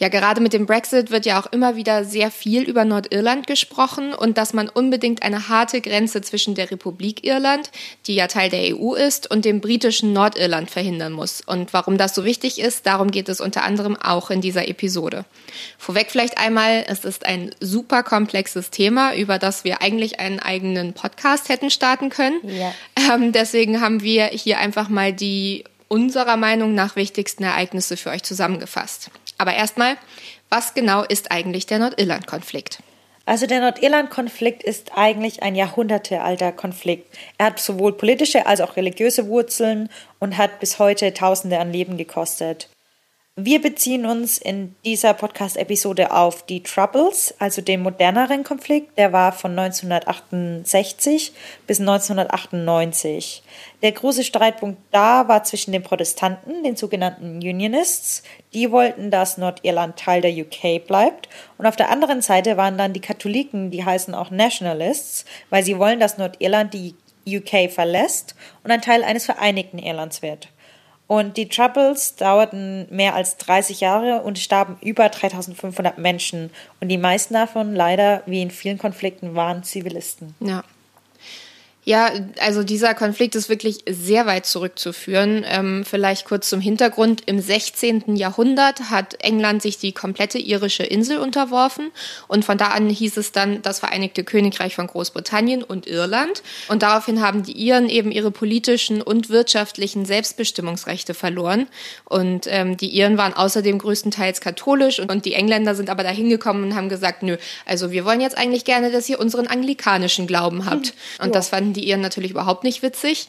Ja, gerade mit dem Brexit wird ja auch immer wieder sehr viel über Nordirland gesprochen und dass man unbedingt eine harte Grenze zwischen der Republik Irland, die ja Teil der EU ist, und dem britischen Nordirland verhindern muss. Und warum das so wichtig ist, darum geht es unter anderem auch in dieser Episode. Vorweg vielleicht einmal, es ist ein super komplexes Thema, über das wir eigentlich einen eigenen Podcast hätten starten können. Ja. Ähm, deswegen haben wir hier einfach mal die unserer Meinung nach wichtigsten Ereignisse für euch zusammengefasst. Aber erstmal, was genau ist eigentlich der Nordirland-Konflikt? Also der Nordirland-Konflikt ist eigentlich ein jahrhundertealter Konflikt. Er hat sowohl politische als auch religiöse Wurzeln und hat bis heute Tausende an Leben gekostet. Wir beziehen uns in dieser Podcast-Episode auf die Troubles, also den moderneren Konflikt. Der war von 1968 bis 1998. Der große Streitpunkt da war zwischen den Protestanten, den sogenannten Unionists. Die wollten, dass Nordirland Teil der UK bleibt. Und auf der anderen Seite waren dann die Katholiken, die heißen auch Nationalists, weil sie wollen, dass Nordirland die UK verlässt und ein Teil eines vereinigten Irlands wird. Und die Troubles dauerten mehr als 30 Jahre und starben über 3500 Menschen. Und die meisten davon leider, wie in vielen Konflikten, waren Zivilisten. Ja. Ja, also dieser Konflikt ist wirklich sehr weit zurückzuführen. Ähm, vielleicht kurz zum Hintergrund. Im 16. Jahrhundert hat England sich die komplette irische Insel unterworfen und von da an hieß es dann das Vereinigte Königreich von Großbritannien und Irland. Und daraufhin haben die Iren eben ihre politischen und wirtschaftlichen Selbstbestimmungsrechte verloren. Und ähm, die Iren waren außerdem größtenteils katholisch und, und die Engländer sind aber da hingekommen und haben gesagt, nö, also wir wollen jetzt eigentlich gerne, dass ihr unseren anglikanischen Glauben habt. Hm. Und ja. das fanden fanden die Iren natürlich überhaupt nicht witzig.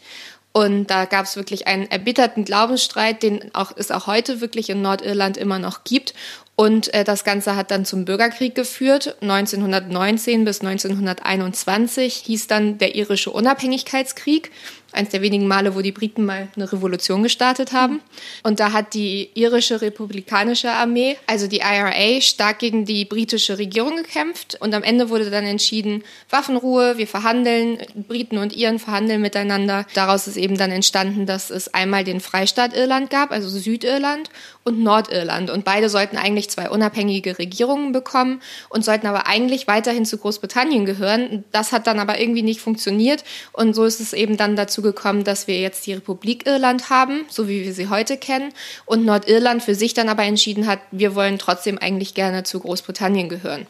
Und da gab es wirklich einen erbitterten Glaubensstreit, den auch, es auch heute wirklich in Nordirland immer noch gibt. Und äh, das Ganze hat dann zum Bürgerkrieg geführt. 1919 bis 1921 hieß dann der irische Unabhängigkeitskrieg eins der wenigen Male, wo die Briten mal eine Revolution gestartet haben. Und da hat die irische republikanische Armee, also die IRA, stark gegen die britische Regierung gekämpft. Und am Ende wurde dann entschieden, Waffenruhe, wir verhandeln, Briten und Iren verhandeln miteinander. Daraus ist eben dann entstanden, dass es einmal den Freistaat Irland gab, also Südirland, und Nordirland. Und beide sollten eigentlich zwei unabhängige Regierungen bekommen und sollten aber eigentlich weiterhin zu Großbritannien gehören. Das hat dann aber irgendwie nicht funktioniert. Und so ist es eben dann dazu gekommen, dass wir jetzt die Republik Irland haben, so wie wir sie heute kennen. Und Nordirland für sich dann aber entschieden hat, wir wollen trotzdem eigentlich gerne zu Großbritannien gehören.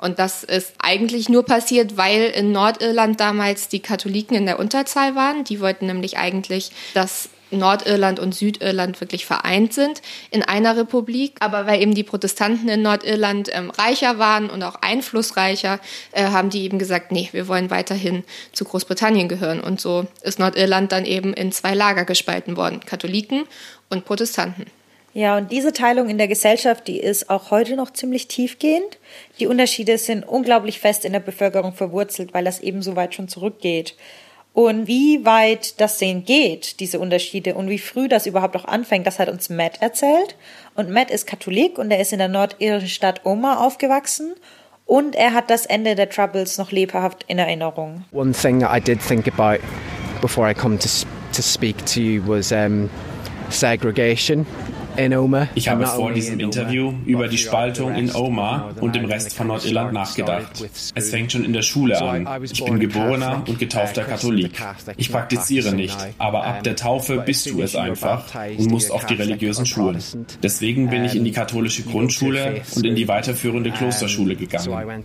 Und das ist eigentlich nur passiert, weil in Nordirland damals die Katholiken in der Unterzahl waren. Die wollten nämlich eigentlich, dass Nordirland und Südirland wirklich vereint sind in einer Republik. Aber weil eben die Protestanten in Nordirland ähm, reicher waren und auch einflussreicher, äh, haben die eben gesagt, nee, wir wollen weiterhin zu Großbritannien gehören. Und so ist Nordirland dann eben in zwei Lager gespalten worden, Katholiken und Protestanten. Ja, und diese Teilung in der Gesellschaft, die ist auch heute noch ziemlich tiefgehend. Die Unterschiede sind unglaublich fest in der Bevölkerung verwurzelt, weil das eben so weit schon zurückgeht. Und wie weit das sehen geht, diese Unterschiede und wie früh das überhaupt auch anfängt, das hat uns Matt erzählt. Und Matt ist Katholik und er ist in der nordirischen Stadt Omagh aufgewachsen und er hat das Ende der Troubles noch lebhaft in Erinnerung. One thing I did think about before I come to, to speak to you was um, segregation. Ich habe vor diesem Interview über die Spaltung in Omagh und dem Rest von Nordirland nachgedacht. Es fängt schon in der Schule an. Ich bin geborener und getaufter Katholik. Ich praktiziere nicht, aber ab der Taufe bist du es einfach und musst auf die religiösen Schulen. Deswegen bin ich in die katholische Grundschule und in die weiterführende Klosterschule gegangen.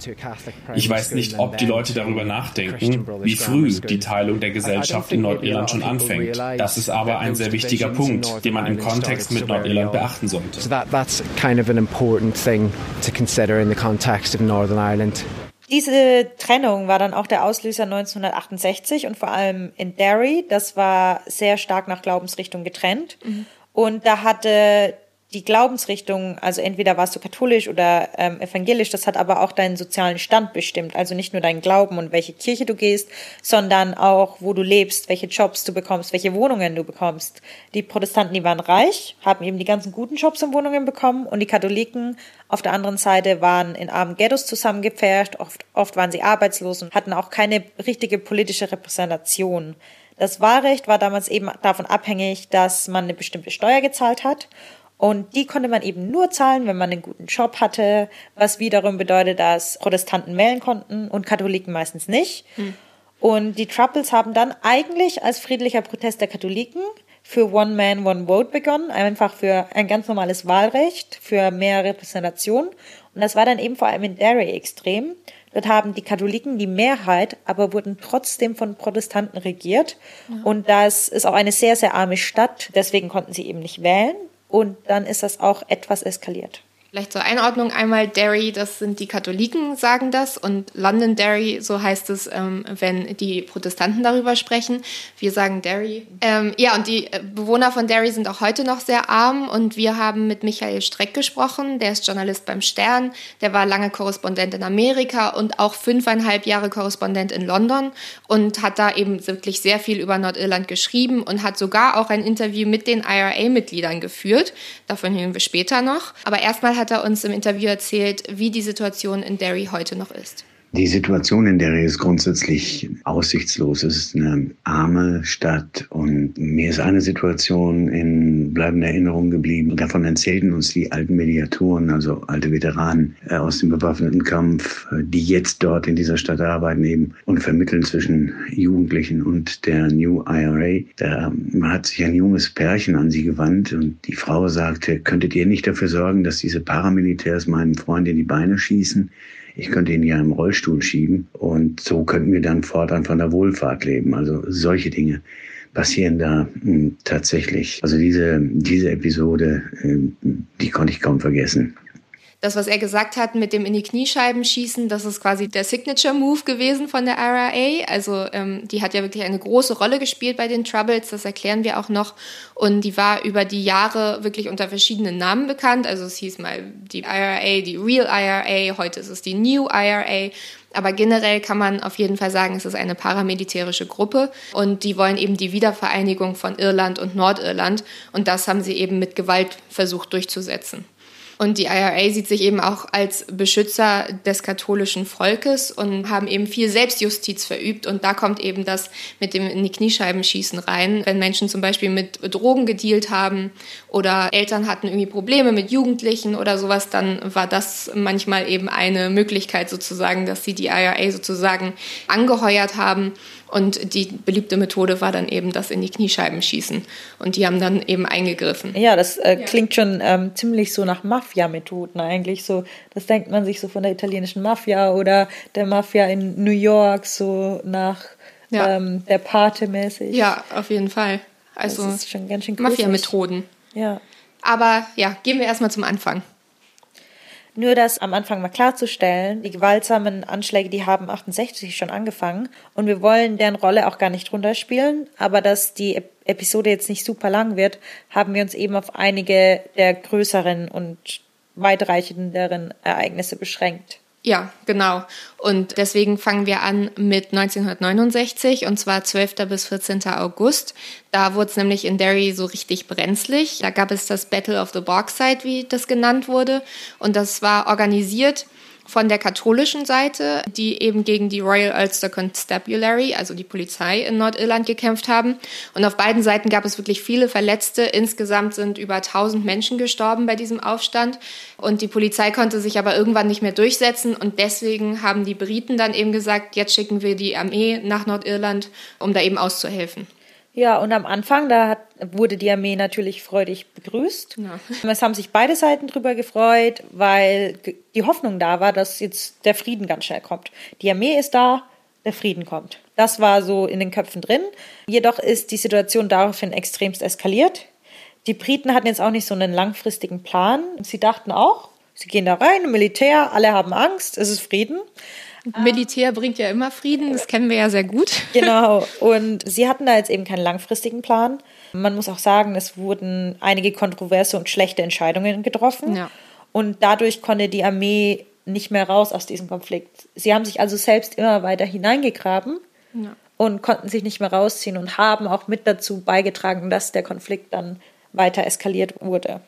Ich weiß nicht, ob die Leute darüber nachdenken, wie früh die Teilung der Gesellschaft in Nordirland schon anfängt. Das ist aber ein sehr wichtiger Punkt, den man im Kontext mit Nordirland Irland beachten sollte. So that, that's kind of an important thing to consider in the context of Northern Ireland. Diese Trennung war dann auch der Auslöser 1968 und vor allem in Derry. Das war sehr stark nach Glaubensrichtung getrennt. Mhm. Und da hatte die Glaubensrichtung, also entweder warst du katholisch oder ähm, evangelisch, das hat aber auch deinen sozialen Stand bestimmt. Also nicht nur deinen Glauben und welche Kirche du gehst, sondern auch, wo du lebst, welche Jobs du bekommst, welche Wohnungen du bekommst. Die Protestanten, die waren reich, haben eben die ganzen guten Jobs und Wohnungen bekommen und die Katholiken auf der anderen Seite waren in armen Ghettos zusammengepfercht, oft, oft waren sie arbeitslos und hatten auch keine richtige politische Repräsentation. Das Wahlrecht war damals eben davon abhängig, dass man eine bestimmte Steuer gezahlt hat und die konnte man eben nur zahlen, wenn man einen guten Job hatte, was wiederum bedeutet, dass Protestanten wählen konnten und Katholiken meistens nicht. Hm. Und die Troubles haben dann eigentlich als friedlicher Protest der Katholiken für One Man, One Vote begonnen, einfach für ein ganz normales Wahlrecht, für mehr Repräsentation. Und das war dann eben vor allem in Derry extrem. Dort haben die Katholiken die Mehrheit, aber wurden trotzdem von Protestanten regiert. Ja. Und das ist auch eine sehr, sehr arme Stadt. Deswegen konnten sie eben nicht wählen. Und dann ist das auch etwas eskaliert. Vielleicht zur Einordnung einmal Derry, das sind die Katholiken, sagen das, und London Derry, so heißt es, ähm, wenn die Protestanten darüber sprechen. Wir sagen Derry. Ähm, ja, und die äh, Bewohner von Derry sind auch heute noch sehr arm und wir haben mit Michael Streck gesprochen, der ist Journalist beim Stern, der war lange Korrespondent in Amerika und auch fünfeinhalb Jahre Korrespondent in London und hat da eben wirklich sehr viel über Nordirland geschrieben und hat sogar auch ein Interview mit den IRA-Mitgliedern geführt. Davon hören wir später noch. Aber erstmal hat hat er uns im Interview erzählt, wie die Situation in Derry heute noch ist. Die Situation in Derry ist grundsätzlich aussichtslos. Es ist eine arme Stadt und mir ist eine Situation in bleibender Erinnerung geblieben. Davon erzählten uns die alten Mediatoren, also alte Veteranen äh, aus dem bewaffneten Kampf, äh, die jetzt dort in dieser Stadt arbeiten eben und vermitteln zwischen Jugendlichen und der New IRA. Da hat sich ein junges Pärchen an sie gewandt und die Frau sagte, könntet ihr nicht dafür sorgen, dass diese Paramilitärs meinem Freund in die Beine schießen? Ich könnte ihn ja im Rollstuhl schieben und so könnten wir dann fortan von der Wohlfahrt leben. Also solche Dinge passieren da hm, tatsächlich. Also diese, diese Episode, äh, die konnte ich kaum vergessen das, was er gesagt hat mit dem in die Kniescheiben schießen, das ist quasi der Signature-Move gewesen von der RRA. Also ähm, die hat ja wirklich eine große Rolle gespielt bei den Troubles, das erklären wir auch noch. Und die war über die Jahre wirklich unter verschiedenen Namen bekannt. Also es hieß mal die IRA, die Real IRA, heute ist es die New IRA. Aber generell kann man auf jeden Fall sagen, es ist eine paramilitärische Gruppe und die wollen eben die Wiedervereinigung von Irland und Nordirland und das haben sie eben mit Gewalt versucht durchzusetzen. Und die IRA sieht sich eben auch als Beschützer des katholischen Volkes und haben eben viel Selbstjustiz verübt. Und da kommt eben das mit dem in die Kniescheiben schießen rein. Wenn Menschen zum Beispiel mit Drogen gedealt haben oder Eltern hatten irgendwie Probleme mit Jugendlichen oder sowas, dann war das manchmal eben eine Möglichkeit sozusagen, dass sie die IRA sozusagen angeheuert haben und die beliebte Methode war dann eben das in die Kniescheiben schießen. Und die haben dann eben eingegriffen. Ja, das äh, ja. klingt schon ähm, ziemlich so nach Mafia-Methoden eigentlich. So, das denkt man sich so von der italienischen Mafia oder der Mafia in New York, so nach ja. ähm, der Pate mäßig. Ja, auf jeden Fall. Also Mafia-Methoden. Ja. Aber ja, gehen wir erstmal zum Anfang. Nur das am Anfang mal klarzustellen, die gewaltsamen Anschläge, die haben 68 schon angefangen und wir wollen deren Rolle auch gar nicht runterspielen, aber dass die Episode jetzt nicht super lang wird, haben wir uns eben auf einige der größeren und weitreichenderen Ereignisse beschränkt. Ja, genau. Und deswegen fangen wir an mit 1969 und zwar 12. bis 14. August. Da wurde es nämlich in Derry so richtig brenzlig. Da gab es das Battle of the Bogside, wie das genannt wurde. Und das war organisiert von der katholischen Seite, die eben gegen die Royal Ulster Constabulary, also die Polizei in Nordirland, gekämpft haben. Und auf beiden Seiten gab es wirklich viele Verletzte. Insgesamt sind über 1000 Menschen gestorben bei diesem Aufstand. Und die Polizei konnte sich aber irgendwann nicht mehr durchsetzen. Und deswegen haben die Briten dann eben gesagt, jetzt schicken wir die Armee nach Nordirland, um da eben auszuhelfen. Ja, und am Anfang, da hat, wurde die Armee natürlich freudig begrüßt. Ja. Es haben sich beide Seiten drüber gefreut, weil die Hoffnung da war, dass jetzt der Frieden ganz schnell kommt. Die Armee ist da, der Frieden kommt. Das war so in den Köpfen drin. Jedoch ist die Situation daraufhin extremst eskaliert. Die Briten hatten jetzt auch nicht so einen langfristigen Plan. Sie dachten auch, sie gehen da rein, Militär, alle haben Angst, es ist Frieden. Militär bringt ja immer Frieden, das kennen wir ja sehr gut. Genau. Und sie hatten da jetzt eben keinen langfristigen Plan. Man muss auch sagen, es wurden einige kontroverse und schlechte Entscheidungen getroffen. Ja. Und dadurch konnte die Armee nicht mehr raus aus diesem Konflikt. Sie haben sich also selbst immer weiter hineingegraben ja. und konnten sich nicht mehr rausziehen und haben auch mit dazu beigetragen, dass der Konflikt dann weiter eskaliert wurde.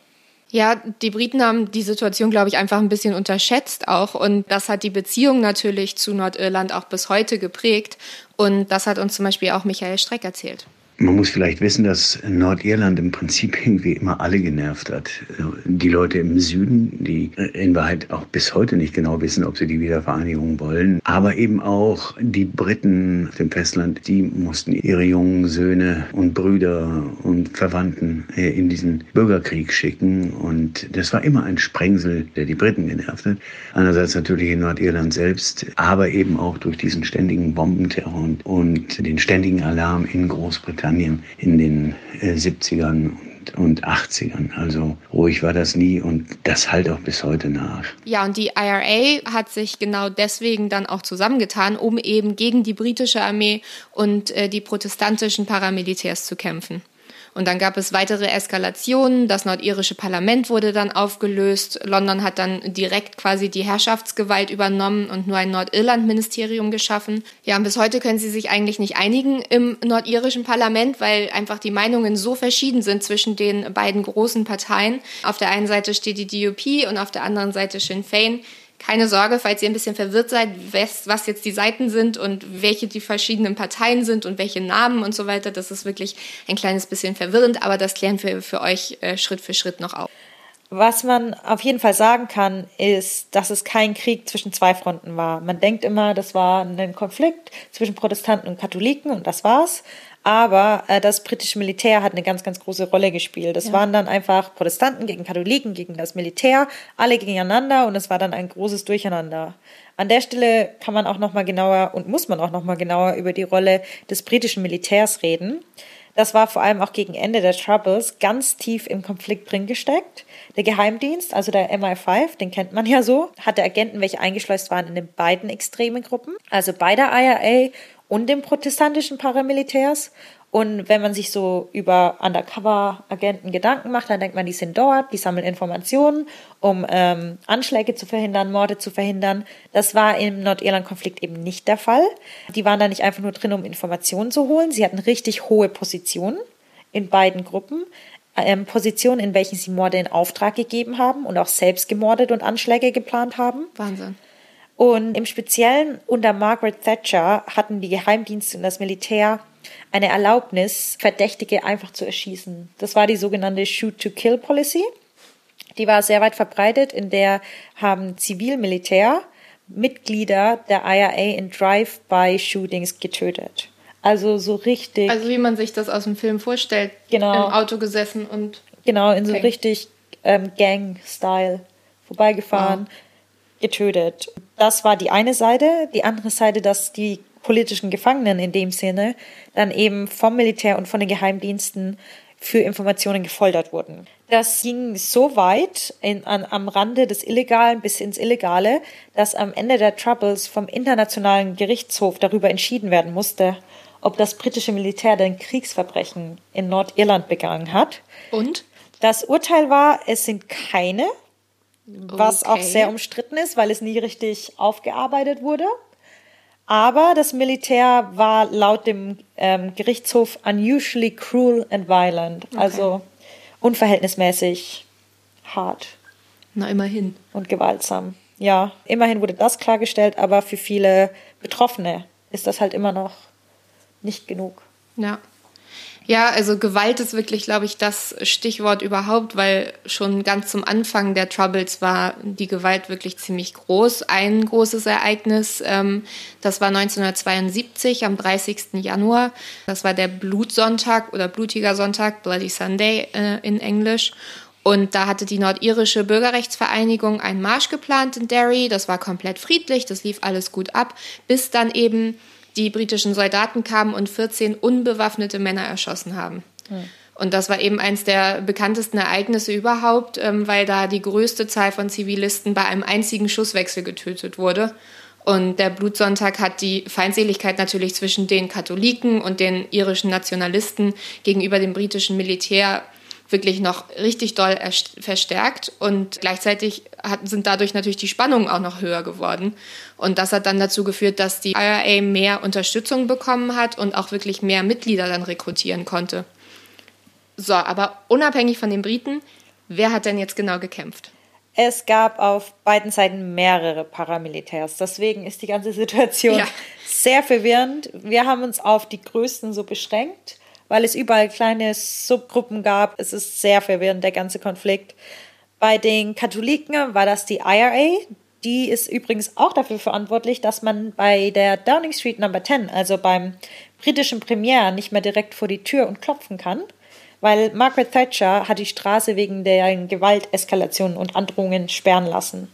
Ja, die Briten haben die Situation, glaube ich, einfach ein bisschen unterschätzt auch. Und das hat die Beziehung natürlich zu Nordirland auch bis heute geprägt. Und das hat uns zum Beispiel auch Michael Streck erzählt. Man muss vielleicht wissen, dass Nordirland im Prinzip irgendwie immer alle genervt hat. Die Leute im Süden, die in Wahrheit auch bis heute nicht genau wissen, ob sie die Wiedervereinigung wollen. Aber eben auch die Briten auf dem Festland, die mussten ihre jungen Söhne und Brüder und Verwandten äh, in diesen Bürgerkrieg schicken. Und das war immer ein Sprengsel, der die Briten genervt hat. Einerseits natürlich in Nordirland selbst, aber eben auch durch diesen ständigen Bombenterror und den ständigen Alarm in Großbritannien. Großbritannien in den äh, 70ern und 80ern. Also ruhig war das nie und das halt auch bis heute nach. Ja, und die IRA hat sich genau deswegen dann auch zusammengetan, um eben gegen die britische Armee und äh, die protestantischen Paramilitärs zu kämpfen. Und dann gab es weitere Eskalationen. Das nordirische Parlament wurde dann aufgelöst. London hat dann direkt quasi die Herrschaftsgewalt übernommen und nur ein Nordirland-Ministerium geschaffen. Ja, und bis heute können sie sich eigentlich nicht einigen im nordirischen Parlament, weil einfach die Meinungen so verschieden sind zwischen den beiden großen Parteien. Auf der einen Seite steht die DUP und auf der anderen Seite Sinn Fein keine Sorge, falls ihr ein bisschen verwirrt seid, was jetzt die Seiten sind und welche die verschiedenen Parteien sind und welche Namen und so weiter. Das ist wirklich ein kleines bisschen verwirrend, aber das klären wir für euch äh, Schritt für Schritt noch auf. Was man auf jeden Fall sagen kann, ist, dass es kein Krieg zwischen zwei Fronten war. Man denkt immer, das war ein Konflikt zwischen Protestanten und Katholiken und das war's. Aber äh, das britische Militär hat eine ganz, ganz große Rolle gespielt. Das ja. waren dann einfach Protestanten gegen Katholiken, gegen das Militär, alle gegeneinander und es war dann ein großes Durcheinander. An der Stelle kann man auch noch mal genauer und muss man auch noch mal genauer über die Rolle des britischen Militärs reden. Das war vor allem auch gegen Ende der Troubles ganz tief im Konflikt drin gesteckt. Der Geheimdienst, also der MI5, den kennt man ja so, hatte Agenten, welche eingeschleust waren in den beiden extremen Gruppen, also bei der IRA und den protestantischen Paramilitärs. Und wenn man sich so über Undercover-Agenten Gedanken macht, dann denkt man, die sind dort, die sammeln Informationen, um ähm, Anschläge zu verhindern, Morde zu verhindern. Das war im Nordirland-Konflikt eben nicht der Fall. Die waren da nicht einfach nur drin, um Informationen zu holen. Sie hatten richtig hohe Positionen in beiden Gruppen. Ähm, Positionen, in welchen sie Morde in Auftrag gegeben haben und auch selbst gemordet und Anschläge geplant haben. Wahnsinn. Und im Speziellen unter Margaret Thatcher hatten die Geheimdienste und das Militär eine Erlaubnis, Verdächtige einfach zu erschießen. Das war die sogenannte Shoot-to-Kill-Policy. Die war sehr weit verbreitet, in der haben Zivilmilitär Mitglieder der IRA in Drive-by-Shootings getötet. Also so richtig. Also wie man sich das aus dem Film vorstellt. Genau. Im Auto gesessen und. Genau, in so okay. richtig ähm, Gang-Style vorbeigefahren. Wow getötet. Das war die eine Seite. Die andere Seite, dass die politischen Gefangenen in dem Sinne dann eben vom Militär und von den Geheimdiensten für Informationen gefoltert wurden. Das ging so weit in, an, am Rande des Illegalen bis ins Illegale, dass am Ende der Troubles vom Internationalen Gerichtshof darüber entschieden werden musste, ob das britische Militär denn Kriegsverbrechen in Nordirland begangen hat. Und? Das Urteil war, es sind keine was okay. auch sehr umstritten ist, weil es nie richtig aufgearbeitet wurde. Aber das Militär war laut dem ähm, Gerichtshof unusually cruel and violent, okay. also unverhältnismäßig hart. Na, immerhin. Und gewaltsam. Ja, immerhin wurde das klargestellt, aber für viele Betroffene ist das halt immer noch nicht genug. Ja. Ja, also Gewalt ist wirklich, glaube ich, das Stichwort überhaupt, weil schon ganz zum Anfang der Troubles war die Gewalt wirklich ziemlich groß. Ein großes Ereignis, ähm, das war 1972 am 30. Januar. Das war der Blutsonntag oder blutiger Sonntag, Bloody Sunday äh, in Englisch. Und da hatte die nordirische Bürgerrechtsvereinigung einen Marsch geplant in Derry. Das war komplett friedlich, das lief alles gut ab, bis dann eben die britischen Soldaten kamen und 14 unbewaffnete Männer erschossen haben. Mhm. Und das war eben eines der bekanntesten Ereignisse überhaupt, ähm, weil da die größte Zahl von Zivilisten bei einem einzigen Schusswechsel getötet wurde. Und der Blutsonntag hat die Feindseligkeit natürlich zwischen den Katholiken und den irischen Nationalisten gegenüber dem britischen Militär wirklich noch richtig doll verstärkt und gleichzeitig hat, sind dadurch natürlich die Spannungen auch noch höher geworden. Und das hat dann dazu geführt, dass die IRA mehr Unterstützung bekommen hat und auch wirklich mehr Mitglieder dann rekrutieren konnte. So, aber unabhängig von den Briten, wer hat denn jetzt genau gekämpft? Es gab auf beiden Seiten mehrere Paramilitärs. Deswegen ist die ganze Situation ja. sehr verwirrend. Wir haben uns auf die größten so beschränkt weil es überall kleine Subgruppen gab. Es ist sehr verwirrend, der ganze Konflikt. Bei den Katholiken war das die IRA. Die ist übrigens auch dafür verantwortlich, dass man bei der Downing Street Number 10, also beim britischen Premier, nicht mehr direkt vor die Tür und klopfen kann, weil Margaret Thatcher hat die Straße wegen der Gewalteskalation und Androhungen sperren lassen.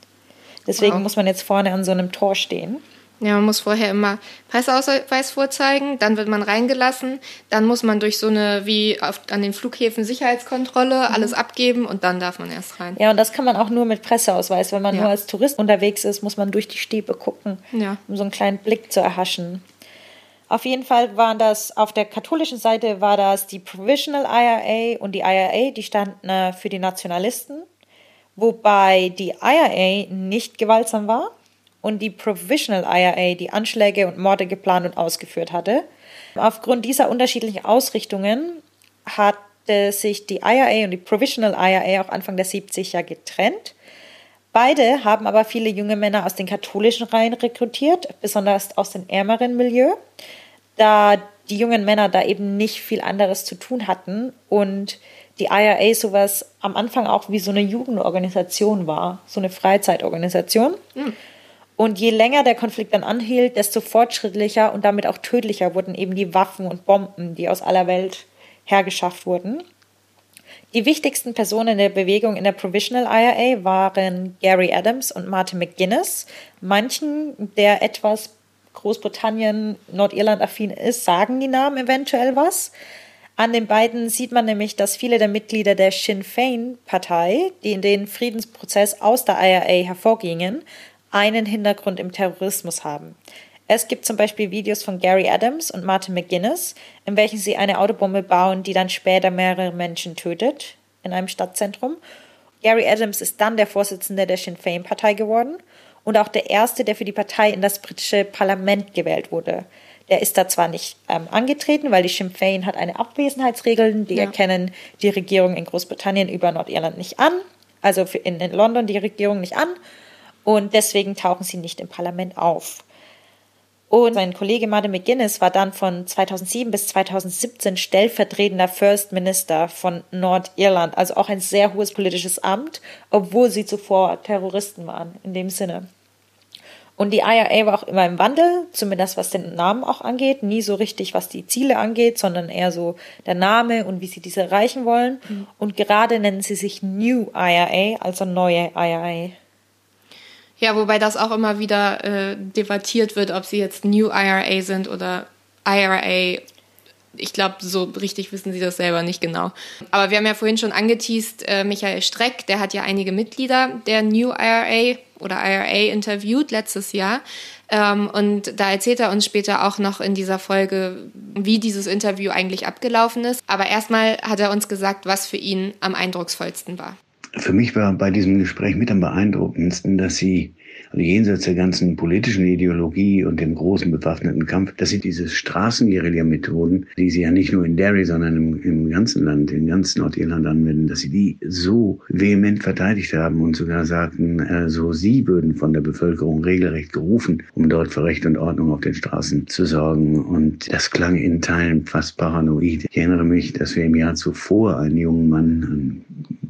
Deswegen wow. muss man jetzt vorne an so einem Tor stehen. Ja, man muss vorher immer Presseausweis vorzeigen, dann wird man reingelassen, dann muss man durch so eine, wie auf, an den Flughäfen Sicherheitskontrolle mhm. alles abgeben und dann darf man erst rein. Ja, und das kann man auch nur mit Presseausweis. Wenn man ja. nur als Tourist unterwegs ist, muss man durch die Stäbe gucken, ja. um so einen kleinen Blick zu erhaschen. Auf jeden Fall waren das, auf der katholischen Seite war das die Provisional IRA und die IRA, die standen äh, für die Nationalisten, wobei die IRA nicht gewaltsam war und die Provisional IRA die Anschläge und Morde geplant und ausgeführt hatte. Aufgrund dieser unterschiedlichen Ausrichtungen hatte sich die IRA und die Provisional IRA auch Anfang der 70er getrennt. Beide haben aber viele junge Männer aus den katholischen Reihen rekrutiert, besonders aus dem ärmeren Milieu, da die jungen Männer da eben nicht viel anderes zu tun hatten und die IRA sowas am Anfang auch wie so eine Jugendorganisation war, so eine Freizeitorganisation. Mhm. Und je länger der Konflikt dann anhielt, desto fortschrittlicher und damit auch tödlicher wurden eben die Waffen und Bomben, die aus aller Welt hergeschafft wurden. Die wichtigsten Personen der Bewegung in der Provisional IRA waren Gary Adams und Martin McGuinness. Manchen, der etwas Großbritannien, Nordirland affin ist, sagen die Namen eventuell was. An den beiden sieht man nämlich, dass viele der Mitglieder der Sinn Fein Partei, die in den Friedensprozess aus der IRA hervorgingen, einen Hintergrund im Terrorismus haben. Es gibt zum Beispiel Videos von Gary Adams und Martin McGuinness, in welchen sie eine Autobombe bauen, die dann später mehrere Menschen tötet in einem Stadtzentrum. Gary Adams ist dann der Vorsitzende der Sinn Féin Partei geworden und auch der erste, der für die Partei in das britische Parlament gewählt wurde. Der ist da zwar nicht ähm, angetreten, weil die Sinn Féin hat eine Abwesenheitsregel, die ja. erkennen die Regierung in Großbritannien über Nordirland nicht an, also in, in London die Regierung nicht an und deswegen tauchen sie nicht im Parlament auf. Und sein Kollege Martin McGuinness war dann von 2007 bis 2017 stellvertretender First Minister von Nordirland, also auch ein sehr hohes politisches Amt, obwohl sie zuvor Terroristen waren, in dem Sinne. Und die IRA war auch immer im Wandel, zumindest was den Namen auch angeht, nie so richtig, was die Ziele angeht, sondern eher so der Name und wie sie diese erreichen wollen. Mhm. Und gerade nennen sie sich New IRA, also neue IRA. Ja, wobei das auch immer wieder äh, debattiert wird, ob sie jetzt New IRA sind oder IRA. Ich glaube, so richtig wissen sie das selber nicht genau. Aber wir haben ja vorhin schon angeteased, äh, Michael Streck, der hat ja einige Mitglieder der New IRA oder IRA interviewt letztes Jahr. Ähm, und da erzählt er uns später auch noch in dieser Folge, wie dieses Interview eigentlich abgelaufen ist. Aber erstmal hat er uns gesagt, was für ihn am eindrucksvollsten war. Für mich war bei diesem Gespräch mit am beeindruckendsten, dass sie also jenseits der ganzen politischen Ideologie und dem großen bewaffneten Kampf, dass sie diese Straßenguerilla-Methoden, die sie ja nicht nur in Derry, sondern im, im ganzen Land, in ganz Nordirland anwenden, dass sie die so vehement verteidigt haben und sogar sagten, äh, so sie würden von der Bevölkerung regelrecht gerufen, um dort für Recht und Ordnung auf den Straßen zu sorgen. Und das klang in Teilen fast paranoid. Ich erinnere mich, dass wir im Jahr zuvor einen jungen Mann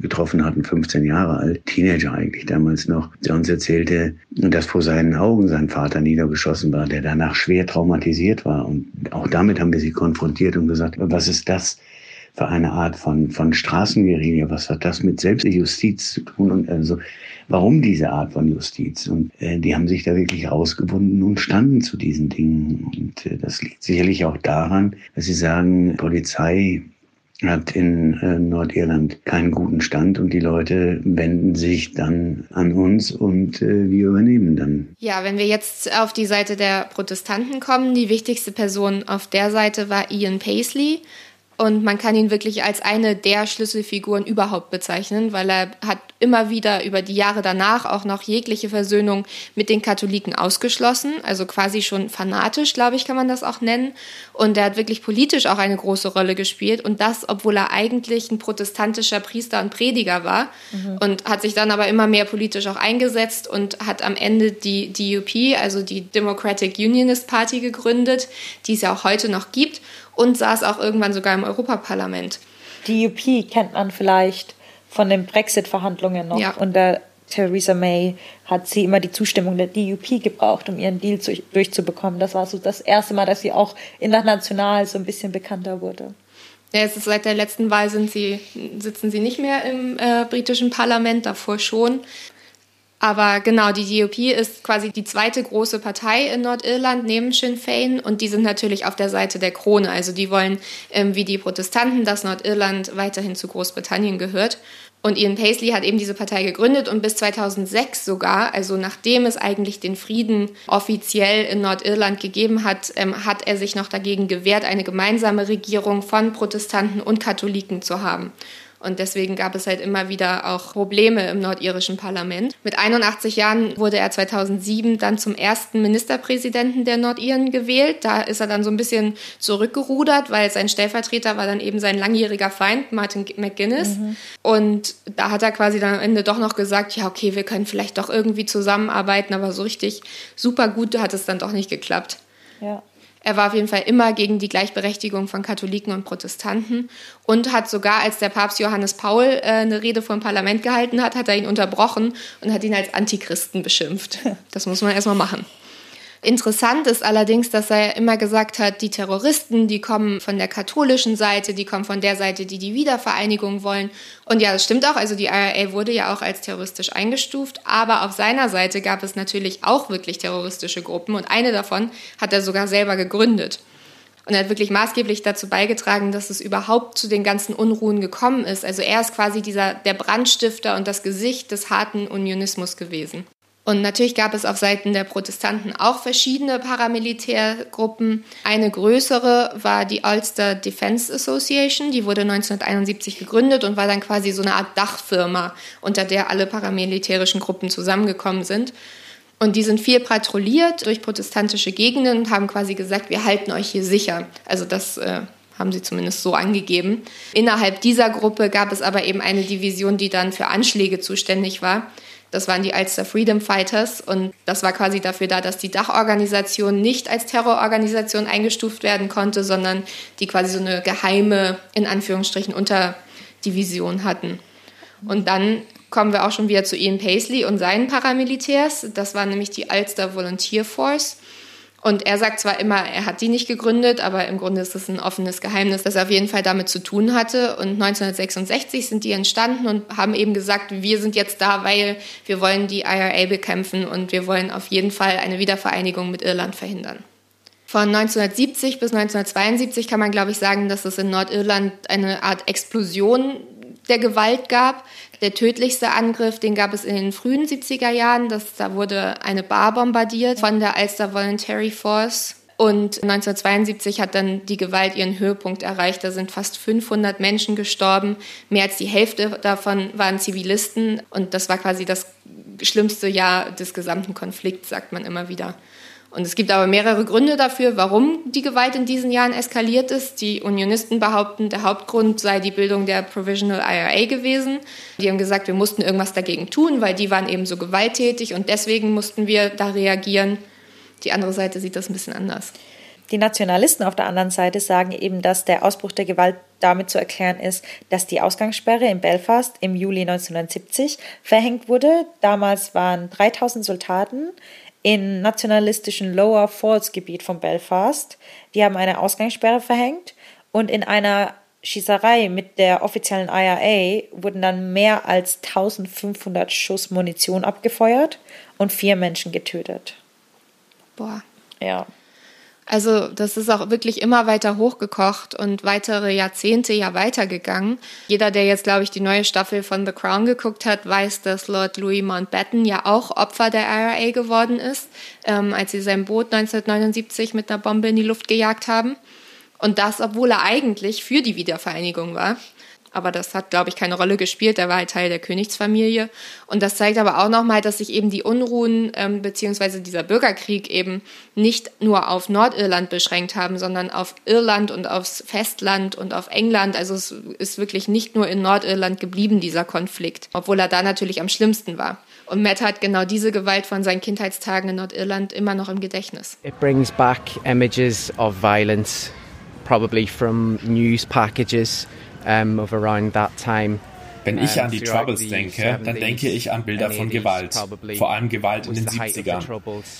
getroffen hatten, 15 Jahre alt, Teenager eigentlich damals noch, der uns erzählte, dass vor seinen Augen sein Vater niedergeschossen war, der danach schwer traumatisiert war. Und auch damit haben wir sie konfrontiert und gesagt, was ist das für eine Art von, von Straßenguerilla? Was hat das mit Selbstjustiz zu tun? Und also, warum diese Art von Justiz? Und äh, die haben sich da wirklich rausgebunden und standen zu diesen Dingen. Und äh, das liegt sicherlich auch daran, dass sie sagen, Polizei hat in äh, Nordirland keinen guten Stand und die Leute wenden sich dann an uns und äh, wir übernehmen dann. Ja, wenn wir jetzt auf die Seite der Protestanten kommen, die wichtigste Person auf der Seite war Ian Paisley. Und man kann ihn wirklich als eine der Schlüsselfiguren überhaupt bezeichnen, weil er hat immer wieder über die Jahre danach auch noch jegliche Versöhnung mit den Katholiken ausgeschlossen, also quasi schon fanatisch, glaube ich, kann man das auch nennen. Und er hat wirklich politisch auch eine große Rolle gespielt und das, obwohl er eigentlich ein protestantischer Priester und Prediger war mhm. und hat sich dann aber immer mehr politisch auch eingesetzt und hat am Ende die DUP, also die Democratic Unionist Party gegründet, die es ja auch heute noch gibt und saß auch irgendwann sogar im Europaparlament. Die UP kennt man vielleicht von den Brexit-Verhandlungen noch. Ja. Unter Theresa May hat sie immer die Zustimmung der DUP gebraucht, um ihren Deal zu, durchzubekommen. Das war so das erste Mal, dass sie auch international so ein bisschen bekannter wurde. Ja, es ist seit der letzten Wahl sind sie, sitzen sie nicht mehr im äh, britischen Parlament, davor schon. Aber genau, die DUP ist quasi die zweite große Partei in Nordirland neben Sinn Fein und die sind natürlich auf der Seite der Krone. Also die wollen, ähm, wie die Protestanten, dass Nordirland weiterhin zu Großbritannien gehört. Und Ian Paisley hat eben diese Partei gegründet und bis 2006 sogar, also nachdem es eigentlich den Frieden offiziell in Nordirland gegeben hat, ähm, hat er sich noch dagegen gewehrt, eine gemeinsame Regierung von Protestanten und Katholiken zu haben. Und deswegen gab es halt immer wieder auch Probleme im nordirischen Parlament. Mit 81 Jahren wurde er 2007 dann zum ersten Ministerpräsidenten der Nordiren gewählt. Da ist er dann so ein bisschen zurückgerudert, weil sein Stellvertreter war dann eben sein langjähriger Feind, Martin McGuinness. Mhm. Und da hat er quasi dann am Ende doch noch gesagt, ja, okay, wir können vielleicht doch irgendwie zusammenarbeiten, aber so richtig super gut hat es dann doch nicht geklappt. Ja. Er war auf jeden Fall immer gegen die Gleichberechtigung von Katholiken und Protestanten und hat sogar, als der Papst Johannes Paul äh, eine Rede vor dem Parlament gehalten hat, hat er ihn unterbrochen und hat ihn als Antichristen beschimpft. Das muss man erstmal machen. Interessant ist allerdings, dass er immer gesagt hat, die Terroristen, die kommen von der katholischen Seite, die kommen von der Seite, die die Wiedervereinigung wollen. Und ja, das stimmt auch. Also die IRA wurde ja auch als terroristisch eingestuft. Aber auf seiner Seite gab es natürlich auch wirklich terroristische Gruppen. Und eine davon hat er sogar selber gegründet. Und er hat wirklich maßgeblich dazu beigetragen, dass es überhaupt zu den ganzen Unruhen gekommen ist. Also er ist quasi dieser, der Brandstifter und das Gesicht des harten Unionismus gewesen. Und natürlich gab es auf Seiten der Protestanten auch verschiedene Paramilitärgruppen. Eine größere war die Ulster Defense Association, die wurde 1971 gegründet und war dann quasi so eine Art Dachfirma, unter der alle paramilitärischen Gruppen zusammengekommen sind. Und die sind viel patrouilliert durch protestantische Gegenden und haben quasi gesagt, wir halten euch hier sicher. Also das äh, haben sie zumindest so angegeben. Innerhalb dieser Gruppe gab es aber eben eine Division, die dann für Anschläge zuständig war. Das waren die Ulster Freedom Fighters und das war quasi dafür da, dass die Dachorganisation nicht als Terrororganisation eingestuft werden konnte, sondern die quasi so eine geheime, in Anführungsstrichen, Unterdivision hatten. Und dann kommen wir auch schon wieder zu Ian Paisley und seinen Paramilitärs. Das war nämlich die Ulster Volunteer Force. Und er sagt zwar immer, er hat die nicht gegründet, aber im Grunde ist es ein offenes Geheimnis, dass er auf jeden Fall damit zu tun hatte. Und 1966 sind die entstanden und haben eben gesagt, wir sind jetzt da, weil wir wollen die IRA bekämpfen und wir wollen auf jeden Fall eine Wiedervereinigung mit Irland verhindern. Von 1970 bis 1972 kann man, glaube ich, sagen, dass es in Nordirland eine Art Explosion der Gewalt gab. Der tödlichste Angriff, den gab es in den frühen 70er Jahren. Das, da wurde eine Bar bombardiert von der Ulster Voluntary Force. Und 1972 hat dann die Gewalt ihren Höhepunkt erreicht. Da sind fast 500 Menschen gestorben. Mehr als die Hälfte davon waren Zivilisten. Und das war quasi das schlimmste Jahr des gesamten Konflikts, sagt man immer wieder. Und es gibt aber mehrere Gründe dafür, warum die Gewalt in diesen Jahren eskaliert ist. Die Unionisten behaupten, der Hauptgrund sei die Bildung der Provisional IRA gewesen. Die haben gesagt, wir mussten irgendwas dagegen tun, weil die waren eben so gewalttätig und deswegen mussten wir da reagieren. Die andere Seite sieht das ein bisschen anders. Die Nationalisten auf der anderen Seite sagen eben, dass der Ausbruch der Gewalt damit zu erklären ist, dass die Ausgangssperre in Belfast im Juli 1970 verhängt wurde. Damals waren 3000 Soldaten im nationalistischen Lower Falls Gebiet von Belfast. Die haben eine Ausgangssperre verhängt und in einer Schießerei mit der offiziellen IRA wurden dann mehr als 1500 Schuss Munition abgefeuert und vier Menschen getötet. Boah. Ja. Also das ist auch wirklich immer weiter hochgekocht und weitere Jahrzehnte ja weitergegangen. Jeder, der jetzt, glaube ich, die neue Staffel von The Crown geguckt hat, weiß, dass Lord Louis Mountbatten ja auch Opfer der IRA geworden ist, ähm, als sie sein Boot 1979 mit einer Bombe in die Luft gejagt haben. Und das, obwohl er eigentlich für die Wiedervereinigung war aber das hat, glaube ich, keine Rolle gespielt. Er war halt Teil der Königsfamilie. Und das zeigt aber auch nochmal, dass sich eben die Unruhen ähm, beziehungsweise dieser Bürgerkrieg eben nicht nur auf Nordirland beschränkt haben, sondern auf Irland und aufs Festland und auf England. Also es ist wirklich nicht nur in Nordirland geblieben, dieser Konflikt, obwohl er da natürlich am schlimmsten war. Und Matt hat genau diese Gewalt von seinen Kindheitstagen in Nordirland immer noch im Gedächtnis. It brings back images of violence, probably from news packages um, of around that time. Wenn ich an die Troubles denke, dann denke ich an Bilder von Gewalt, vor allem Gewalt in den 70ern.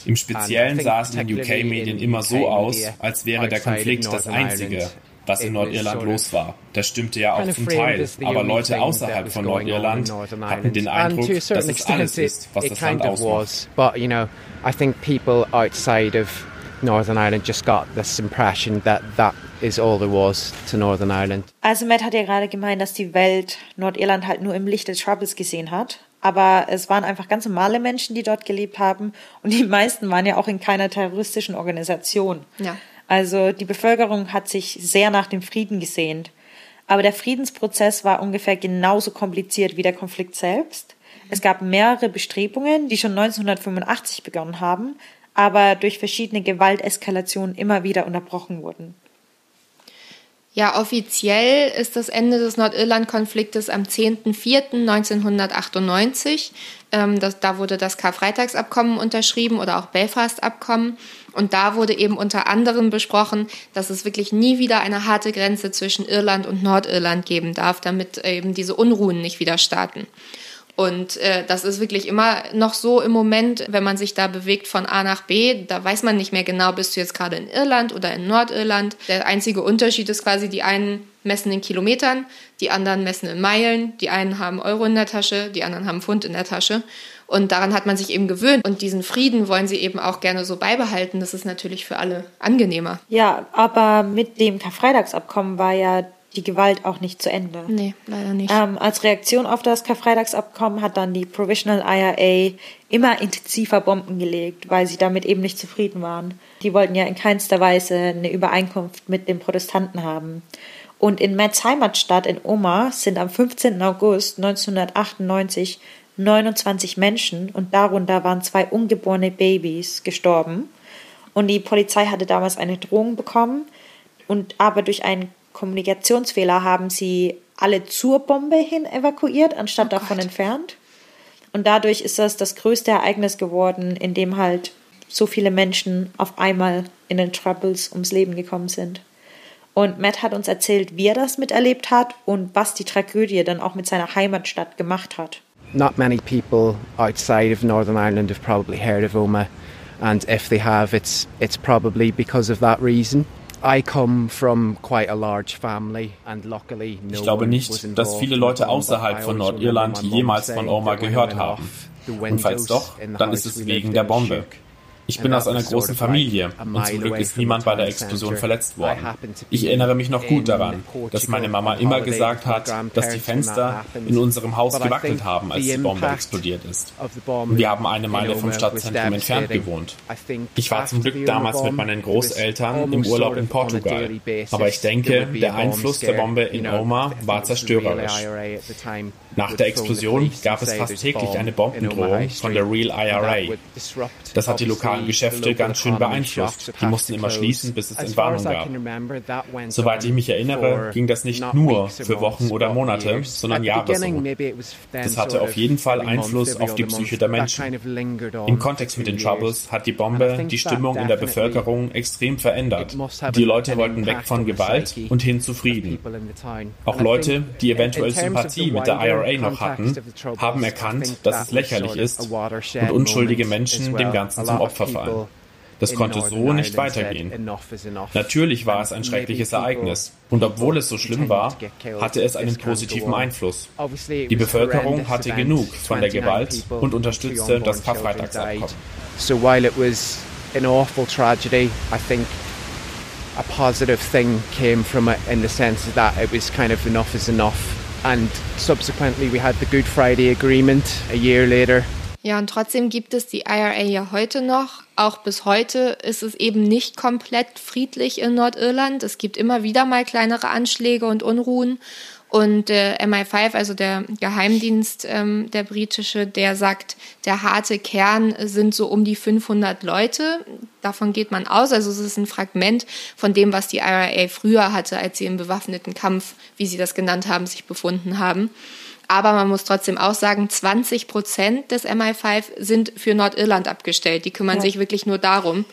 Im Speziellen sah es in den UK-Medien immer so aus, als wäre der Konflikt das einzige, was in Nordirland los war. Das stimmte ja auch zum Teil, aber Leute außerhalb von Nordirland hatten den Eindruck, dass es alles ist, was das Land ausmacht. But you know, I think people outside of Northern Ireland just got this impression that that is all there was to Northern Ireland. Also Matt hat ja gerade gemeint, dass die Welt Nordirland halt nur im Licht des Troubles gesehen hat. Aber es waren einfach ganz normale Menschen, die dort gelebt haben. Und die meisten waren ja auch in keiner terroristischen Organisation. Ja. Also die Bevölkerung hat sich sehr nach dem Frieden gesehnt. Aber der Friedensprozess war ungefähr genauso kompliziert wie der Konflikt selbst. Es gab mehrere Bestrebungen, die schon 1985 begonnen haben, aber durch verschiedene Gewalteskalationen immer wieder unterbrochen wurden. Ja, offiziell ist das Ende des Nordirland-Konfliktes am 10.04.1998. Ähm, das, da wurde das Karfreitagsabkommen unterschrieben oder auch Belfast-Abkommen. Und da wurde eben unter anderem besprochen, dass es wirklich nie wieder eine harte Grenze zwischen Irland und Nordirland geben darf, damit eben diese Unruhen nicht wieder starten. Und äh, das ist wirklich immer noch so im Moment, wenn man sich da bewegt von A nach B, da weiß man nicht mehr genau, bist du jetzt gerade in Irland oder in Nordirland. Der einzige Unterschied ist quasi, die einen messen in Kilometern, die anderen messen in Meilen, die einen haben Euro in der Tasche, die anderen haben Pfund in der Tasche. Und daran hat man sich eben gewöhnt. Und diesen Frieden wollen sie eben auch gerne so beibehalten. Das ist natürlich für alle angenehmer. Ja, aber mit dem Karfreitagsabkommen war ja die Gewalt auch nicht zu Ende. Nee, leider nicht. Ähm, als Reaktion auf das Karfreitagsabkommen hat dann die Provisional IRA immer intensiver Bomben gelegt, weil sie damit eben nicht zufrieden waren. Die wollten ja in keinster Weise eine Übereinkunft mit den Protestanten haben. Und in Matts Heimatstadt in Oma sind am 15. August 1998 29 Menschen und darunter waren zwei ungeborene Babys gestorben. Und die Polizei hatte damals eine Drohung bekommen und aber durch einen Kommunikationsfehler haben sie alle zur Bombe hin evakuiert, anstatt oh davon entfernt. Und dadurch ist das das größte Ereignis geworden, in dem halt so viele Menschen auf einmal in den Troubles ums Leben gekommen sind. Und Matt hat uns erzählt, wie er das miterlebt hat und was die Tragödie dann auch mit seiner Heimatstadt gemacht hat. Not many people outside of Northern Ireland have probably heard of Oma, and if they have, it's it's probably because of that reason. Ich glaube nicht, dass viele Leute außerhalb von Nordirland jemals von Oma gehört haben. Und falls doch, dann ist es wegen der Bombe. Ich bin aus einer großen Familie und zum Glück ist niemand bei der Explosion verletzt worden. Ich erinnere mich noch gut daran, dass meine Mama immer gesagt hat, dass die Fenster in unserem Haus gewackelt haben, als die Bombe explodiert ist. Wir haben eine Meile vom Stadtzentrum entfernt gewohnt. Ich war zum Glück damals mit meinen Großeltern im Urlaub in Portugal. Aber ich denke, der Einfluss der Bombe in Oma war zerstörerisch. Nach der Explosion gab es fast täglich eine Bombendrohung von der Real IRA. Das hat die lokalen Geschäfte ganz schön beeinflusst. Die mussten immer schließen, bis es Entwarnung gab. Soweit ich mich erinnere, ging das nicht nur für Wochen oder Monate, sondern Jahre so. Das hatte auf jeden Fall Einfluss auf die Psyche der Menschen. Im Kontext mit den Troubles hat die Bombe die Stimmung in der Bevölkerung extrem verändert. Die Leute wollten weg von Gewalt und hin zu Frieden. Auch Leute, die eventuell Sympathie mit der IRA IRA noch hatten, haben erkannt, dass es lächerlich ist und unschuldige Menschen dem Ganzen zum Opfer fallen. Das konnte so nicht weitergehen. Natürlich war es ein schreckliches Ereignis. Und obwohl es so schlimm war, hatte es einen positiven Einfluss. Die Bevölkerung hatte genug von der Gewalt und unterstützte das Karfreitagsabkommen. So while it was an awful tragedy, I think a positive thing came from it in the sense that it was kind of enough is enough. And subsequently, we had the Good Friday Agreement a year later. Ja, und trotzdem gibt es die IRA ja heute noch. Auch bis heute ist es eben nicht komplett friedlich in Nordirland. Es gibt immer wieder mal kleinere Anschläge und Unruhen. Und äh, MI5, also der Geheimdienst, ähm, der britische, der sagt, der harte Kern sind so um die 500 Leute. Davon geht man aus. Also es ist ein Fragment von dem, was die IRA früher hatte, als sie im bewaffneten Kampf, wie sie das genannt haben, sich befunden haben. Aber man muss trotzdem auch sagen, 20 Prozent des MI5 sind für Nordirland abgestellt. Die kümmern ja. sich wirklich nur darum.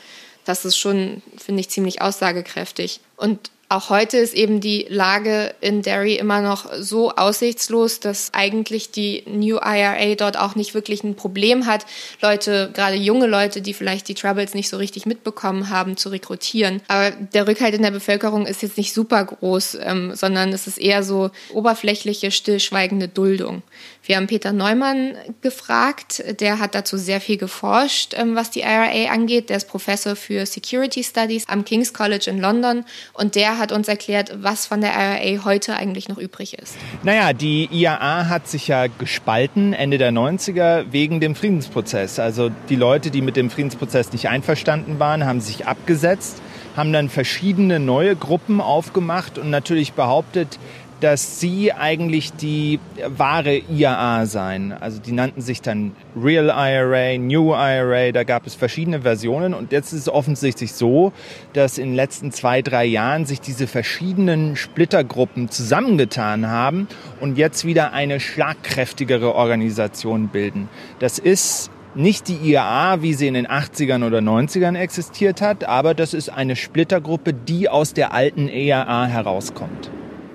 Das ist schon, finde ich, ziemlich aussagekräftig. Und auch heute ist eben die Lage in Derry immer noch so aussichtslos, dass eigentlich die New IRA dort auch nicht wirklich ein Problem hat, Leute, gerade junge Leute, die vielleicht die Troubles nicht so richtig mitbekommen haben, zu rekrutieren. Aber der Rückhalt in der Bevölkerung ist jetzt nicht super groß, ähm, sondern es ist eher so oberflächliche, stillschweigende Duldung. Wir haben Peter Neumann gefragt, der hat dazu sehr viel geforscht, ähm, was die IRA angeht. Der ist Professor für Security Studies am King's College in London und der hat uns erklärt, was von der IRA heute eigentlich noch übrig ist. Naja, die IAA hat sich ja gespalten Ende der 90er wegen dem Friedensprozess. Also die Leute, die mit dem Friedensprozess nicht einverstanden waren, haben sich abgesetzt haben dann verschiedene neue Gruppen aufgemacht und natürlich behauptet, dass sie eigentlich die wahre IAA seien. Also die nannten sich dann Real IRA, New IRA, da gab es verschiedene Versionen und jetzt ist es offensichtlich so, dass in den letzten zwei, drei Jahren sich diese verschiedenen Splittergruppen zusammengetan haben und jetzt wieder eine schlagkräftigere Organisation bilden. Das ist nicht die IAA, wie sie in den 80ern oder 90ern existiert hat, aber das ist eine Splittergruppe, die aus der alten IAA herauskommt.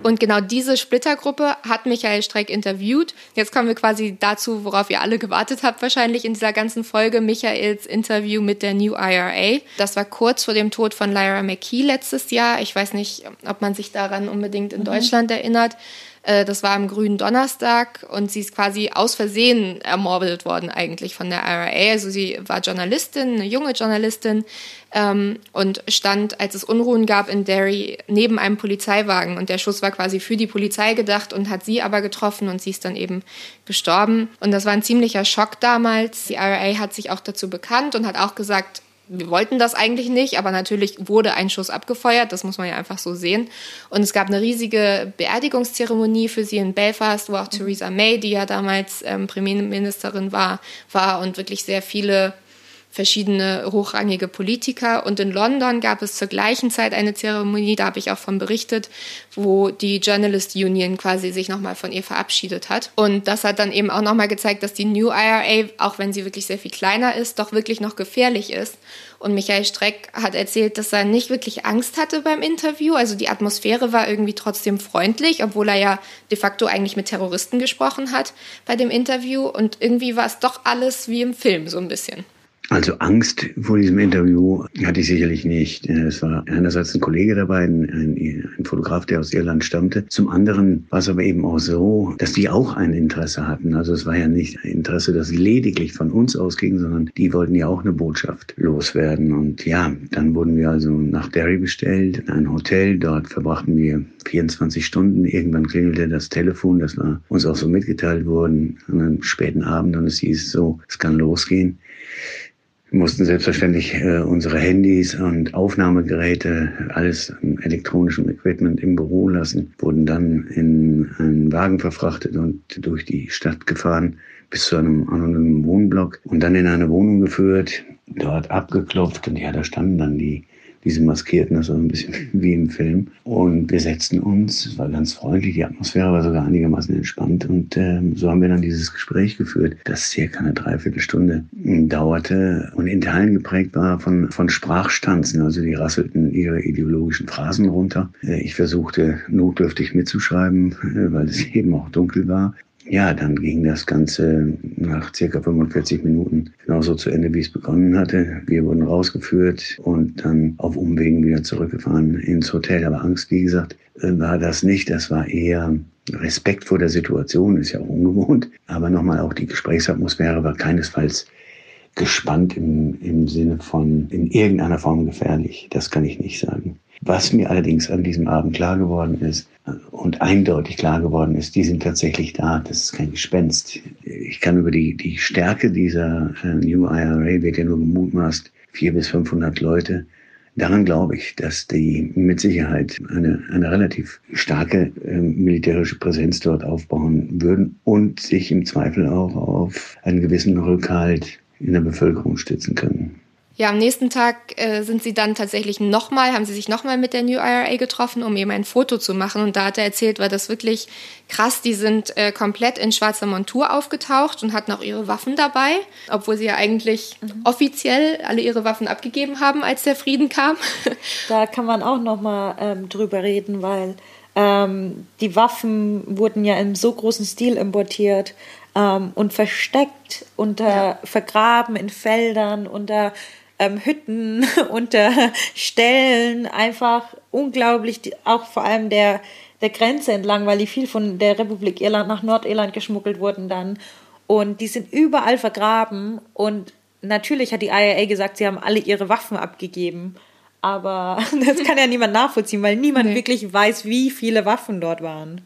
Und genau diese Splittergruppe hat Michael Streck interviewt. Jetzt kommen wir quasi dazu, worauf ihr alle gewartet habt, wahrscheinlich in dieser ganzen Folge, Michaels Interview mit der New IRA. Das war kurz vor dem Tod von Lyra McKee letztes Jahr. Ich weiß nicht, ob man sich daran unbedingt in mhm. Deutschland erinnert. Äh, das war am grünen Donnerstag und sie ist quasi aus Versehen ermordet worden eigentlich von der IRA. Also sie war Journalistin, eine junge Journalistin ähm, und stand, als es Unruhen gab in Derry, neben einem Polizeiwagen und der Schuss war quasi für die Polizei gedacht und hat sie aber getroffen und sie ist dann eben gestorben. Und das war ein ziemlicher Schock damals. Die IRA hat sich auch dazu bekannt und hat auch gesagt, wir wollten das eigentlich nicht, aber natürlich wurde ein Schuss abgefeuert, das muss man ja einfach so sehen. Und es gab eine riesige Beerdigungszeremonie für sie in Belfast, wo auch mhm. Theresa May, die ja damals ähm, Premierministerin war, war und wirklich sehr viele verschiedene hochrangige Politiker. Und in London gab es zur gleichen Zeit eine Zeremonie, da habe ich auch von berichtet, wo die Journalist Union quasi sich nochmal von ihr verabschiedet hat. Und das hat dann eben auch nochmal gezeigt, dass die New IRA, auch wenn sie wirklich sehr viel kleiner ist, doch wirklich noch gefährlich ist. Und Michael Streck hat erzählt, dass er nicht wirklich Angst hatte beim Interview. Also die Atmosphäre war irgendwie trotzdem freundlich, obwohl er ja de facto eigentlich mit Terroristen gesprochen hat bei dem Interview. Und irgendwie war es doch alles wie im Film so ein bisschen. Also Angst vor diesem Interview hatte ich sicherlich nicht. Es war einerseits ein Kollege dabei, ein, ein, Fotograf, der aus Irland stammte. Zum anderen war es aber eben auch so, dass die auch ein Interesse hatten. Also es war ja nicht ein Interesse, das lediglich von uns ausging, sondern die wollten ja auch eine Botschaft loswerden. Und ja, dann wurden wir also nach Derry bestellt, in ein Hotel. Dort verbrachten wir 24 Stunden. Irgendwann klingelte das Telefon, das war uns auch so mitgeteilt worden, an einem späten Abend. Und es hieß so, es kann losgehen. Wir mussten selbstverständlich äh, unsere Handys und Aufnahmegeräte, alles an elektronischem Equipment im Büro lassen, wurden dann in einen Wagen verfrachtet und durch die Stadt gefahren bis zu einem anonymen Wohnblock und dann in eine Wohnung geführt, dort abgeklopft und ja, da standen dann die diese Maskierten, das war ein bisschen wie im Film. Und wir setzten uns, es war ganz freundlich, die Atmosphäre war sogar einigermaßen entspannt. Und äh, so haben wir dann dieses Gespräch geführt, das circa eine Dreiviertelstunde dauerte und in Teilen geprägt war von, von Sprachstanzen. Also die rasselten ihre ideologischen Phrasen runter. Äh, ich versuchte notdürftig mitzuschreiben, weil es eben auch dunkel war ja, dann ging das Ganze nach circa 45 Minuten genauso zu Ende, wie es begonnen hatte. Wir wurden rausgeführt und dann auf Umwegen wieder zurückgefahren ins Hotel. Aber Angst, wie gesagt, war das nicht. Das war eher Respekt vor der Situation, ist ja auch ungewohnt. Aber nochmal auch die Gesprächsatmosphäre war keinesfalls gespannt im, im Sinne von in irgendeiner Form gefährlich. Das kann ich nicht sagen. Was mir allerdings an diesem Abend klar geworden ist und eindeutig klar geworden ist, die sind tatsächlich da. Das ist kein Gespenst. Ich kann über die, die Stärke dieser äh, New IRA, wird ja nur gemutmaßt, vier bis 500 Leute. Daran glaube ich, dass die mit Sicherheit eine, eine relativ starke äh, militärische Präsenz dort aufbauen würden und sich im Zweifel auch auf einen gewissen Rückhalt in der Bevölkerung stützen können. Ja, am nächsten Tag äh, sind sie dann tatsächlich nochmal, haben sie sich nochmal mit der New IRA getroffen, um eben ein Foto zu machen. Und da hat er erzählt, war das wirklich krass. Die sind äh, komplett in schwarzer Montur aufgetaucht und hatten auch ihre Waffen dabei, obwohl sie ja eigentlich mhm. offiziell alle ihre Waffen abgegeben haben, als der Frieden kam. Da kann man auch nochmal ähm, drüber reden, weil ähm, die Waffen wurden ja in so großen Stil importiert ähm, und versteckt unter ja. vergraben in Feldern unter ähm, Hütten, unter Stellen, einfach unglaublich, auch vor allem der, der Grenze entlang, weil die viel von der Republik Irland nach Nordirland geschmuggelt wurden dann. Und die sind überall vergraben und natürlich hat die IRA gesagt, sie haben alle ihre Waffen abgegeben. Aber das kann ja niemand nachvollziehen, weil niemand nee. wirklich weiß, wie viele Waffen dort waren.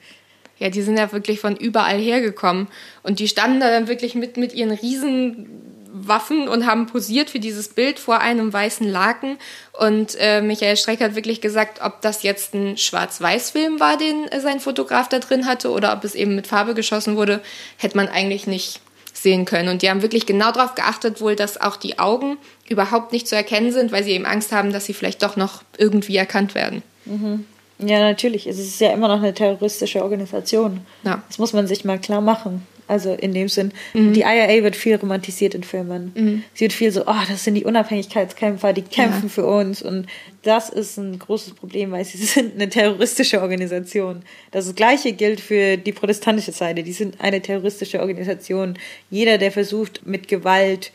Ja, die sind ja wirklich von überall hergekommen. Und die standen da dann wirklich mit, mit ihren riesen Waffen und haben posiert für dieses Bild vor einem weißen Laken. Und äh, Michael Streck hat wirklich gesagt, ob das jetzt ein Schwarz-Weiß-Film war, den äh, sein Fotograf da drin hatte, oder ob es eben mit Farbe geschossen wurde, hätte man eigentlich nicht sehen können. Und die haben wirklich genau darauf geachtet, wohl, dass auch die Augen überhaupt nicht zu erkennen sind, weil sie eben Angst haben, dass sie vielleicht doch noch irgendwie erkannt werden. Mhm. Ja, natürlich. Es ist ja immer noch eine terroristische Organisation. Ja. Das muss man sich mal klar machen. Also in dem Sinn, mhm. die IRA wird viel romantisiert in Filmen. Mhm. Sie wird viel so, oh, das sind die Unabhängigkeitskämpfer, die kämpfen ja. für uns. Und das ist ein großes Problem, weil sie sind eine terroristische Organisation. Das Gleiche gilt für die protestantische Seite. Die sind eine terroristische Organisation. Jeder, der versucht, mit Gewalt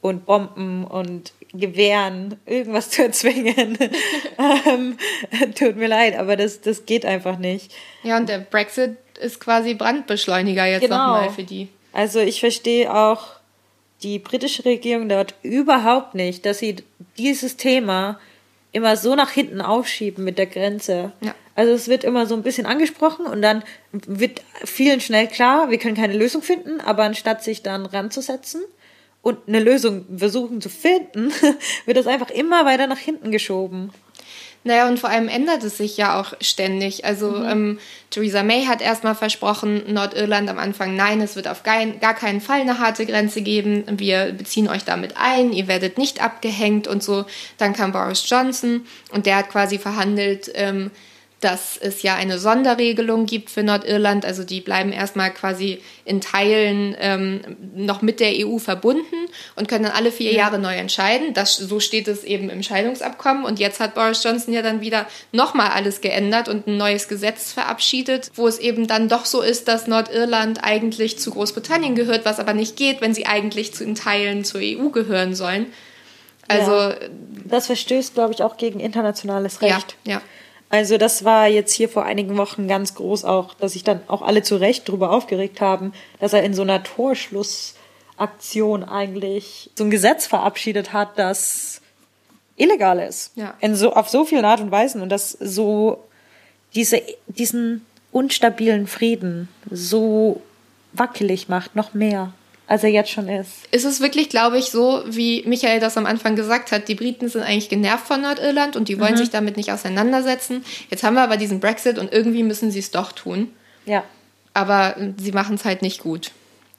und Bomben und Gewehren irgendwas zu erzwingen. ähm, tut mir leid, aber das, das geht einfach nicht. Ja, und der Brexit ist quasi Brandbeschleuniger jetzt genau. nochmal für die. Also ich verstehe auch die britische Regierung dort überhaupt nicht, dass sie dieses Thema immer so nach hinten aufschieben mit der Grenze. Ja. Also es wird immer so ein bisschen angesprochen und dann wird vielen schnell klar, wir können keine Lösung finden, aber anstatt sich dann ranzusetzen und eine Lösung versuchen zu finden, wird das einfach immer weiter nach hinten geschoben. Naja, und vor allem ändert es sich ja auch ständig. Also mhm. ähm, Theresa May hat erstmal versprochen, Nordirland am Anfang, nein, es wird auf kein, gar keinen Fall eine harte Grenze geben. Wir beziehen euch damit ein, ihr werdet nicht abgehängt und so. Dann kam Boris Johnson und der hat quasi verhandelt, ähm, dass es ja eine Sonderregelung gibt für Nordirland. Also die bleiben erstmal quasi in Teilen ähm, noch mit der EU verbunden und können dann alle vier ja. Jahre neu entscheiden. Das, so steht es eben im Scheidungsabkommen. Und jetzt hat Boris Johnson ja dann wieder nochmal alles geändert und ein neues Gesetz verabschiedet, wo es eben dann doch so ist, dass Nordirland eigentlich zu Großbritannien gehört, was aber nicht geht, wenn sie eigentlich zu, in Teilen zur EU gehören sollen. Also ja, das verstößt, glaube ich, auch gegen internationales Recht. Ja, ja. Also das war jetzt hier vor einigen Wochen ganz groß auch, dass sich dann auch alle zu Recht darüber aufgeregt haben, dass er in so einer Torschlussaktion eigentlich so ein Gesetz verabschiedet hat, das illegal ist. Ja. In so, auf so vielen Art und Weisen und das so diese, diesen unstabilen Frieden so wackelig macht, noch mehr als er jetzt schon ist. Ist es wirklich, glaube ich, so, wie Michael das am Anfang gesagt hat, die Briten sind eigentlich genervt von Nordirland und die wollen mhm. sich damit nicht auseinandersetzen. Jetzt haben wir aber diesen Brexit und irgendwie müssen sie es doch tun. Ja. Aber sie machen es halt nicht gut.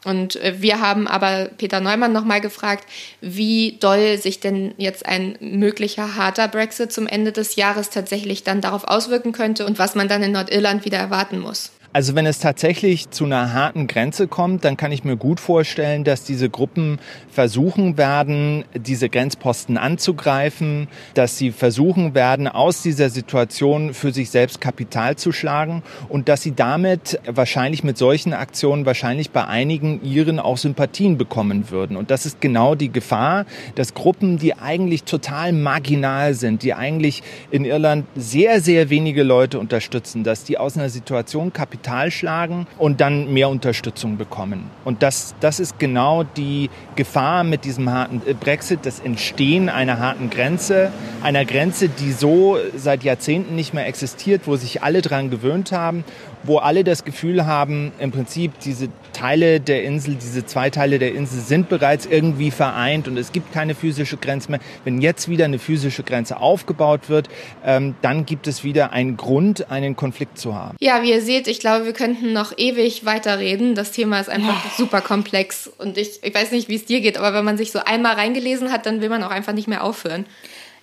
Und äh, wir haben aber Peter Neumann nochmal gefragt, wie doll sich denn jetzt ein möglicher harter Brexit zum Ende des Jahres tatsächlich dann darauf auswirken könnte und was man dann in Nordirland wieder erwarten muss. Also wenn es tatsächlich zu einer harten Grenze kommt, dann kann ich mir gut vorstellen, dass diese Gruppen versuchen werden, diese Grenzposten anzugreifen, dass sie versuchen werden, aus dieser Situation für sich selbst Kapital zu schlagen und dass sie damit wahrscheinlich mit solchen Aktionen wahrscheinlich bei einigen ihren auch Sympathien bekommen würden. Und das ist genau die Gefahr, dass Gruppen, die eigentlich total marginal sind, die eigentlich in Irland sehr, sehr wenige Leute unterstützen, dass die aus einer Situation Kapital Kapital schlagen und dann mehr Unterstützung bekommen. Und das, das ist genau die Gefahr mit diesem harten äh, Brexit, das Entstehen einer harten Grenze, einer Grenze, die so seit Jahrzehnten nicht mehr existiert, wo sich alle dran gewöhnt haben wo alle das Gefühl haben, im Prinzip diese Teile der Insel, diese zwei Teile der Insel sind bereits irgendwie vereint und es gibt keine physische Grenze mehr. Wenn jetzt wieder eine physische Grenze aufgebaut wird, ähm, dann gibt es wieder einen Grund, einen Konflikt zu haben. Ja, wie ihr seht, ich glaube, wir könnten noch ewig weiterreden. Das Thema ist einfach ja. super komplex und ich, ich weiß nicht, wie es dir geht, aber wenn man sich so einmal reingelesen hat, dann will man auch einfach nicht mehr aufhören.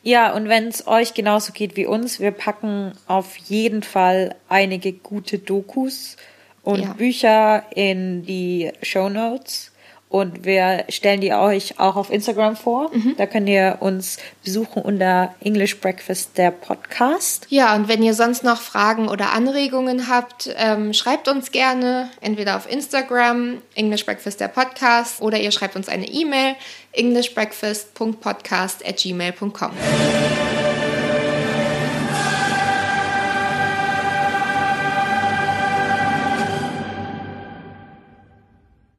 Ja, und wenn es euch genauso geht wie uns, wir packen auf jeden Fall einige gute Dokus und ja. Bücher in die Show Notes. Und wir stellen die euch auch auf Instagram vor. Mhm. Da könnt ihr uns besuchen unter English Breakfast, der Podcast. Ja, und wenn ihr sonst noch Fragen oder Anregungen habt, ähm, schreibt uns gerne entweder auf Instagram, English Breakfast, der Podcast, oder ihr schreibt uns eine E-Mail, englishbreakfast.podcast at gmail.com.